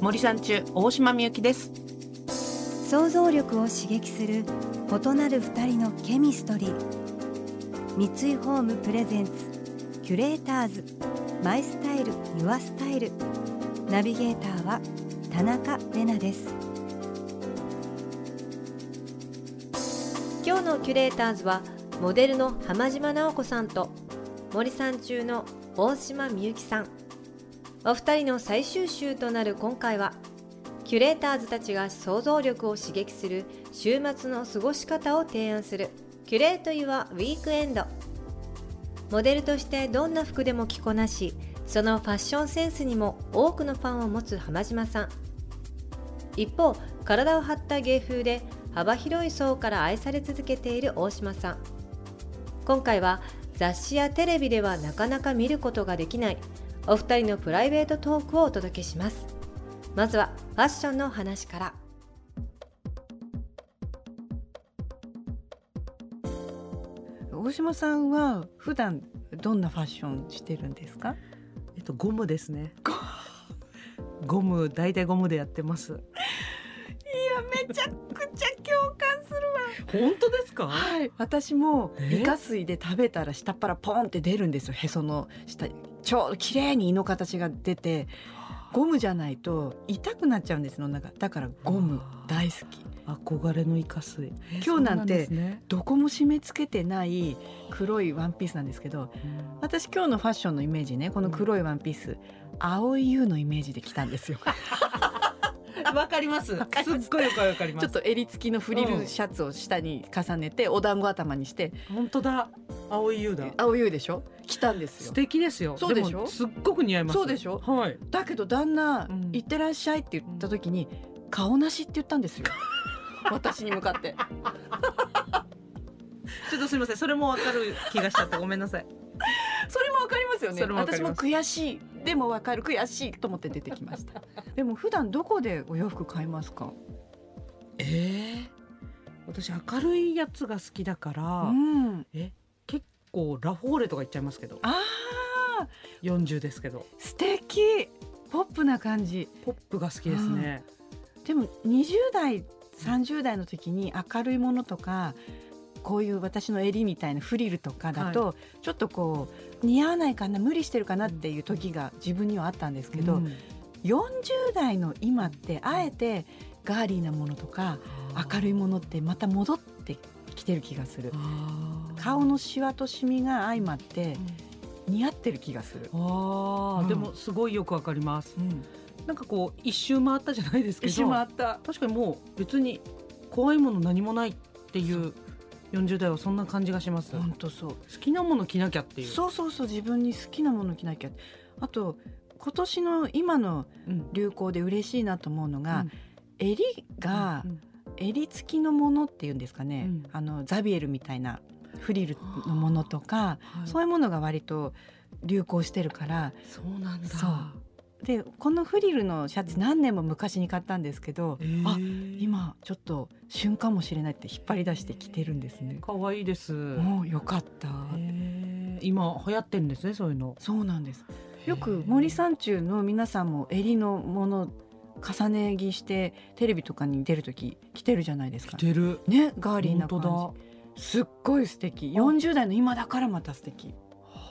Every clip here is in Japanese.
森さん中大島みゆきです。想像力を刺激する異なる二人のケミストリー。三井ホームプレゼンツキュレーターズ。マイスタイルユアスタイル。ナビゲーターは田中れなです。今日のキュレーターズはモデルの浜島直子さんと森さん中の大島みゆきさんお二人の最終週となる今回はキュレーターズたちが想像力を刺激する週末の過ごし方を提案するキュレート・ユア・ウィークエンド。モデルとしてどんな服でも着こなしそのファッションセンスにも多くのファンを持つ浜島さん。一方体を張った芸風で幅広い層から愛され続けている大島さん。今回は雑誌やテレビではなかなか見ることができないお二人のプライベートトークをお届けします。まずはファッションの話から。大島さんは普段どんなファッションしてるんですか？えっとゴムですね。ゴム。大体ゴムでやってます。いやめちゃくちゃ共感するわ。本当ですか？はい。私もイカ水で食べたら下っ腹ポンって出るんですよ。へその下ちょうど綺麗に胃の形が出てゴムじゃないと痛くなっちゃうんですの中。だからゴム大好き。憧れのイカ水今日なんてどこも締め付けてない黒いワンピースなんですけど、私今日のファッションのイメージねこの黒いワンピース、青い優のイメージで来たんですよ わかります。すっごいよくわかります。ちょっと襟付きのフリルシャツを下に重ねて、お団子頭にして。本当だ。青い優だ。青い優でしょ？来たんですよ。素敵ですよ。そうでしょ？すっごく似合います。そうでしょ？はい。だけど旦那、うん、行ってらっしゃいって言った時に、顔なしって言ったんですよ。私に向かって。ちょっとすみません。それもわかる気がしちゃってごめんなさい。それもわかりますよね。私も悔しい。でもわかる悔しいと思って出てきました。でも普段どこでお洋服買いますか？ええー、私明るいやつが好きだから、うん、え結構ラフォーレとか言っちゃいますけど。ああ、四十ですけど。素敵。ポップな感じ。ポップが好きですね。でも二十代三十代の時に明るいものとか。こういう私の襟みたいなフリルとかだと、ちょっとこう似合わないかな無理してるかなっていう時が自分にはあったんですけど、うん、40代の今ってあえてガーリーなものとか明るいものってまた戻ってきてる気がする。顔のシワとシミが相まって似合ってる気がする、あ、うん、でもすごいよくわかります、うん、なんかこう一周回ったじゃないですけど一周回った。確かにもう別に怖いもの何もないっていう40代はそんな感じがします。本当そう。好きなもの着なきゃっていう。そうそうそう自分に好きなもの着なきゃあと今年の今の流行で嬉しいなと思うのが、うん、襟が、うん、襟付きのものっていうんですかね、うん、あのザビエルみたいなフリルのものとか、はい、そういうものが割と流行してるから。そうなんだ。そうでこのフリルのシャツ何年も昔に買ったんですけど、えー、あ今ちょっと旬かもしれないって引っ張り出してきてるんですね。可愛いです。もうよかった。えー、今流行ってんですねそういうの。そうなんです。よく森山中の皆さんも襟のもの重ね着してテレビとかに出る時着てるじゃないですか。着てる。ねガーリーな感じ。すっごい素敵。40代の今だからまた素敵。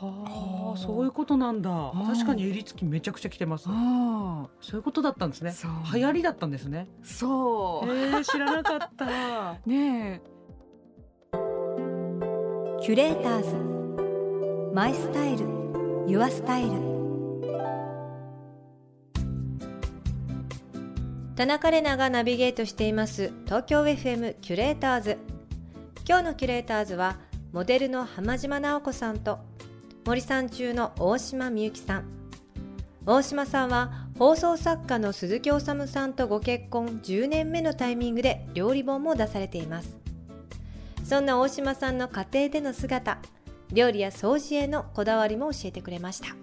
はあ、そういうことなんだ。確かに襟付きめちゃくちゃ着てます。そういうことだったんですね。流行りだったんですね。そう。えー、知らなかった。ねキュレーターズマイスタイルユアスタイル田中れながナビゲートしています東京 FM キュレーターズ今日のキュレーターズはモデルの浜島直子さんと森さん中の大島みゆきさん。大島さんは放送作家の鈴木おさんとご結婚10年目のタイミングで料理本も出されています。そんな大島さんの家庭での姿料理や掃除へのこだわりも教えてくれました。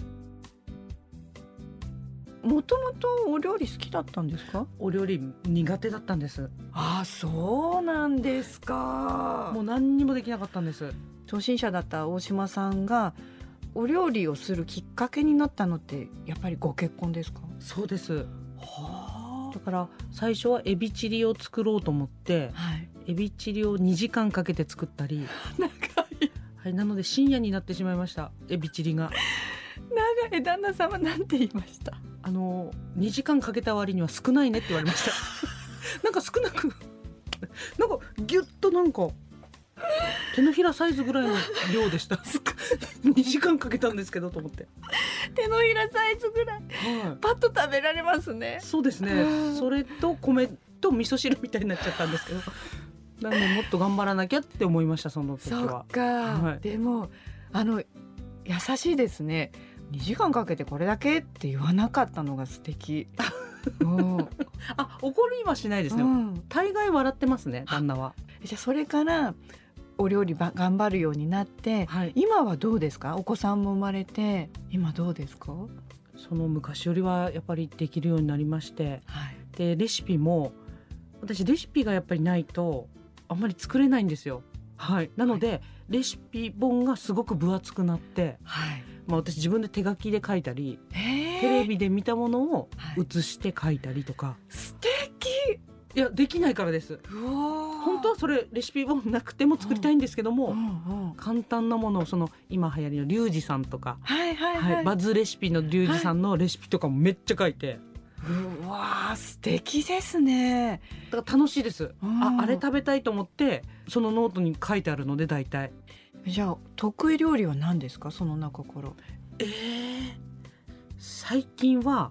もともとお料理好きだったんですか？お料理苦手だったんです。あそうなんですか。もう何にもできなかったんです。初心者だった大島さんがお料理をするきっかけになったのってやっぱりご結婚ですか？そうです。はだから最初はエビチリを作ろうと思ってはい。エビチリを2時間かけて作ったり、長い。はい、なので深夜になってしまいましたエビチリが。長い。旦那様なんて言いました？あの2時間かけた割には少ないねって言われました。なんか少なくなんかギュッとなんか手のひらサイズぐらいの量でした。2時間かけたんですけどと思って、手のひらサイズぐらい。はパッと食べられますね。い、そうですうねん。それと米と味噌汁みたいになっちゃったんですけど。なのでもっと頑張らなきゃって思いましたその時そはっか、はい。でもあの優しいですね。2時間かけてこれだけって言わなかったのが素敵。うん。あ怒りはしないですね、うん。大概笑ってますね旦那は。じゃあそれからお料理ば頑張るようになってはい。今はどうですか？お子さんも生まれて。今どうですか？その昔よりはやっぱりできるようになりまして。はい。でレシピも私レシピがやっぱりないとあんまり作れないんですよ。はい、なので、レシピ本がすごく分厚くなって、はい。まあ、私自分で手書きで書いたりえ。ーテレビで見たものをはい。写して書いたりとか、素敵。い、やできないからです。うわ本当はそれレシピ本なくても作りたいんですけども、うんうん簡単なものをその今流行りのリュウジさんとか、はいはいはいはい、バズレシピのリュウジさんのレシピとかもめっちゃ書いて。うわー素敵ですねだから楽しいです。うんあ、あれ食べたいと思って、そのノートに書いてあるので、大体。じゃあ得意料理は何ですか？その中からええ最近は、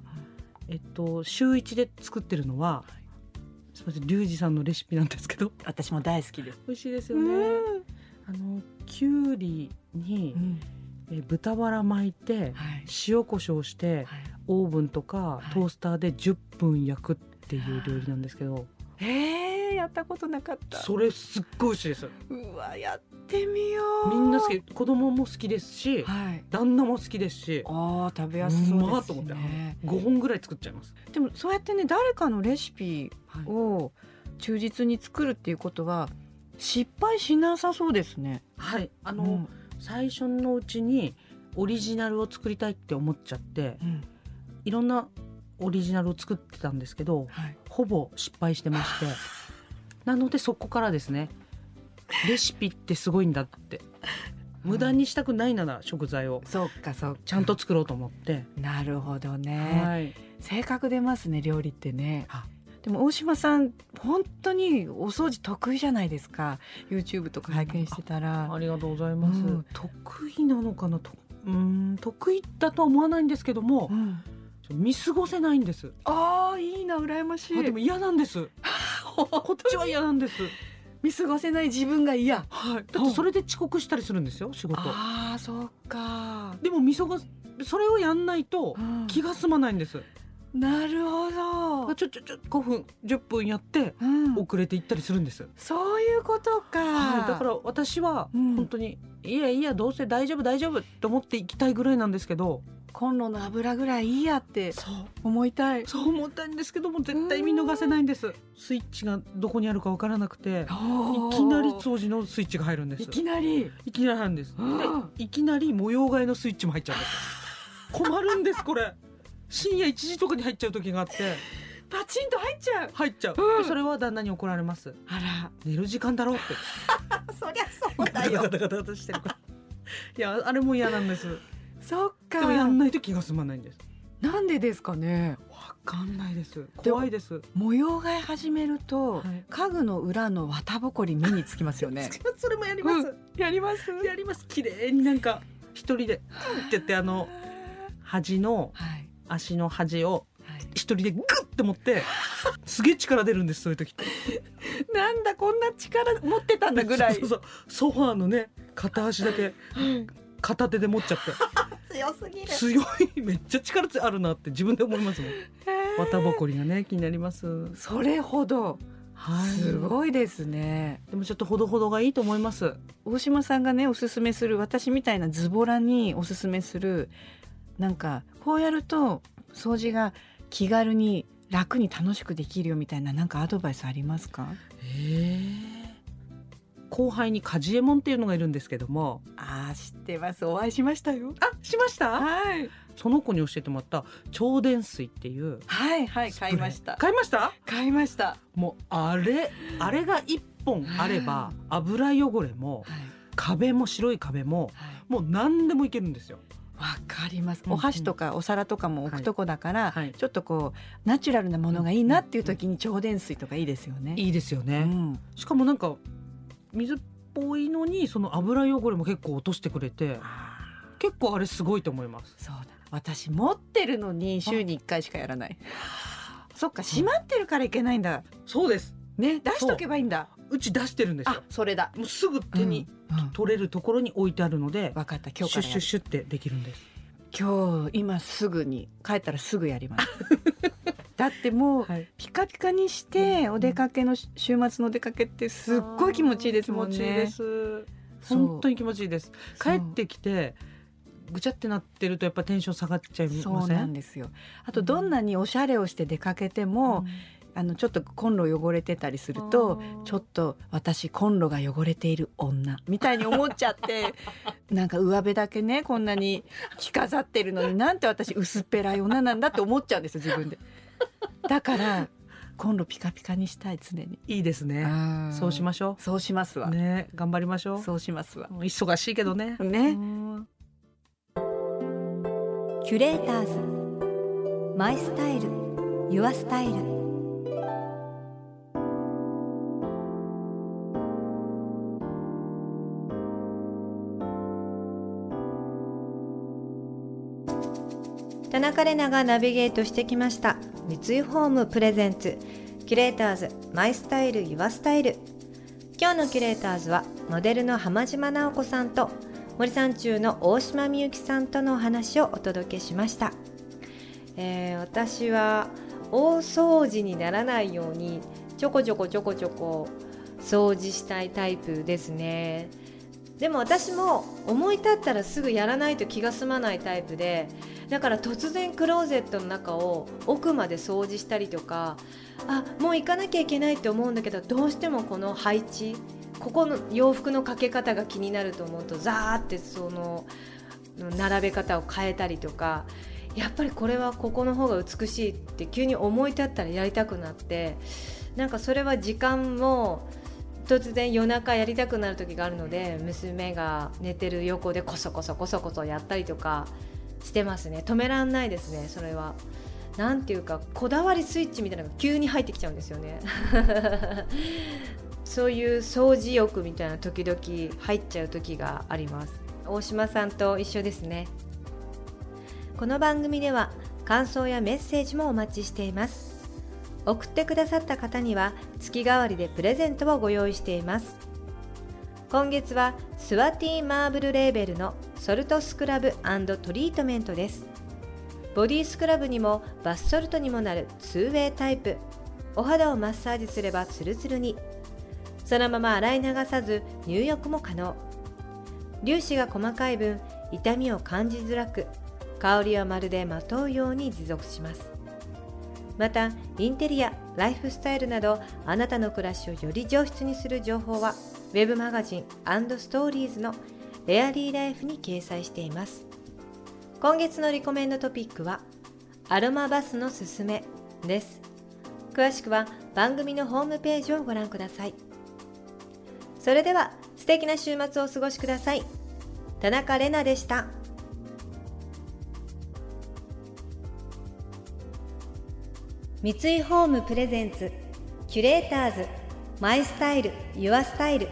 えっと、週一で作ってるのは。すみません、リュウジさんのレシピなんですけど。私も大好きです美味しいですよね。あの、きゅうりにう、んえ豚バラ巻いて。はい塩コショウして、はいオーブンとかはいトースターで10分焼くっていう料理なんですけど。えー、やったことなかった。それすっごい美味しいです。うわやってみよう。みんな好き、子供も好きですし。はい。旦那も好きですし。あー食べやすそうですまっと思ってね5本ぐらい作っちゃいます。でもそうやってね誰かのレシピはい。を忠実に作るっていうことは失敗しなさそうですね。はい、ああの、最初のうちにオリジナルを作りたいって思っちゃってうん。いろんなオリジナルを作ってたんですけどはい。ほぼ失敗してまして なのでそこからですねレシピってすごいんだって。無駄にしたくないなら食材をそっかそっか。ちゃんと作ろうと思って、なるほどね、はい、性格出ますね料理ってね。あ。でも大島さん本当にお掃除得意じゃないですか。YouTube とか拝見してたら。ありがとうございます、うん。得意なのかな？とうーん得意だとは思わないんですけどもうん。見過ごせないんです。ああいいな羨ましい。あでも嫌なんです こっちは嫌なんです。見過ごせない自分が嫌。はい、だってそれで遅刻したりするんですよ仕事。ああそっか、でも見過ごすそれをやんないとうん。気が済まないんです、なるほど、ちょちょちょ5分10分やってうん。遅れていったりするんです、そういうことか、はい、だから私はうん。本当に、いやいやどうせ大丈夫大丈夫と思っていきたいぐらいなんですけど。コンロの油ぐらいいいやってそう。思いたい。そう思ったんですけども絶対見逃せないんです。スイッチがどこにあるかわからなくていきなり掃除のスイッチが入るんです。いきなり。いきなり入るんです。うん。でいきなり模様替えのスイッチも入っちゃうんです。困るんですこれ深夜1時とかに入っちゃう時があって。パチンと入っちゃう。入っちゃう、うん。でそれは旦那に怒られます。あら。寝る時間だろうって。そりゃそうガタガタガタガタしてるからいやあれも嫌なんですそっかでもやんないと気が済まないんですなんでですかねわかんないです怖いです模様替え始めると、はい家具の裏の綿ぼこり目につきますよねそれもやります、やりますやります綺麗になんか一人でうんってやってあの端のはい足の端をはい。一人でグッて持ってすげえ力出るんですそういう時。っ てなんだこんな力持ってたんだぐらい。そうそうそう。ソファーのね片足だけ片手で持っちゃって。強すぎる。強い。めっちゃ力あるなって自分で思いますもん。綿ぼこりがね気になります。それほど。はい。すごいですね。でもちょっとほどほどがいいと思います。大島さんがねおすすめする私みたいなズボラにおすすめするなんかこうやると掃除が気軽に楽に楽しくできるよみたいななんかアドバイスありますか？へえ後輩にカジエモンっていうのがいるんですけども。あー知ってます。お会いしましたよ。あしました？はい。その子に教えてもらった超電水っていう。はいはい買いました。買いました？買いました、もうあれあれが一本あれば油汚れもはい。壁も白い壁もはい。もう何でもいけるんですよわかります、うんお箸とかお皿とかも置くとこだから、はい。ちょっとこうナチュラルなものがいいなっていう時に超電水とかいいですよね。いいですようね、ん、しかもなんか水っぽいのにその油汚れも結構落としてくれてあ結構あれすごいと思います。ーそうだ。私持ってるのに週に1回しかやらない。そっか閉まってるからいけないんだ。そうです。ね出しとけばいいんだ。う。ち出してるんですあよそれだ。もうすぐ手に。うんうん取れるところに置いてあるので、わかった。今日シュッシュッシュってできるんです。今日今すぐに帰ったらすぐやります。だってもうはい。ピカピカにしてお出かけのし週末のお出かけってすっごい気持ちいいですもんね。気持ちいいです。本当に気持ちいいです。帰ってきてぐちゃってなってるとやっぱテンション下がっちゃいません？そうなんですよ。あとどんなにおしゃれをして出かけても、あのちょっとコンロ汚れてたりするとちょっと私コンロが汚れている女みたいに思っちゃって なんか上辺だけねこんなに着飾ってるのになんて私薄っぺらい女なんだって思っちゃうんですよ自分で。だからコンロピカピカにしたい常に。いいですね。そうしまししょそうしますわ、うね頑張りましょう。そうしますわ。忙しいけどね。ね。うん。キュレーターズ。マイスタイル。ユアスタイル田中れながナビゲートしてきました。三井ホームプレゼンツ。キュレーターズマイスタイルユアスタイル。今日のキュレーターズはモデルの浜島直子さんと森三中の大島美幸さんとのお話をお届けしました、えー私は大掃除にならないようにちょこちょこちょこちょこ掃除したいタイプですね。でも私も思い立ったらすぐやらないと気が済まないタイプでだから突然クローゼットの中を奥まで掃除したりとかあもう行かなきゃいけないって思うんだけどどうしてもこの配置ここの洋服のかけ方が気になると思うとザーってその並べ方を変えたりとかやっぱりこれはここの方が美しいって急に思い立ったらやりたくなってなんかそれは時間も突然夜中やりたくなる時があるので娘が寝てる横でこそこそこそこそやったりとかしてますね。止めらんないですねそれは。なんていうかこだわりスイッチみたいなのが急に入ってきちゃうんですよね。そういう掃除欲みたいな時々入っちゃう時があります。大島さんと一緒ですね。この番組では感想やメッセージもお待ちしています。送ってくださった方には月替わりでプレゼントをご用意しています。今月はスワティーマーブルレーベルのソルトスクラブトリートメントです。ボディスクラブにもバスソルトにもなる 2way タイプ。お肌をマッサージすればツルツルに。そのまま洗い流さず入浴も可能。粒子が細かい分痛みを感じづらく香りはまるでまとうように持続します。またインテリアライフスタイルなどあなたの暮らしをより上質にする情報は Web マガジンストーリーズのエアリーライフに掲載しています。今月のリコメンドトピックはアロマバスのすすめです。詳しくは番組のホームページをご覧ください。それでは素敵な週末をお過ごしください。田中れなでした。三井ホームプレゼンツキュレーターズマイスタイルユアスタイル。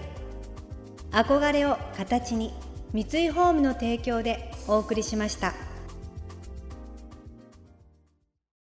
憧れを形に。三井ホームの提供でお送りしました。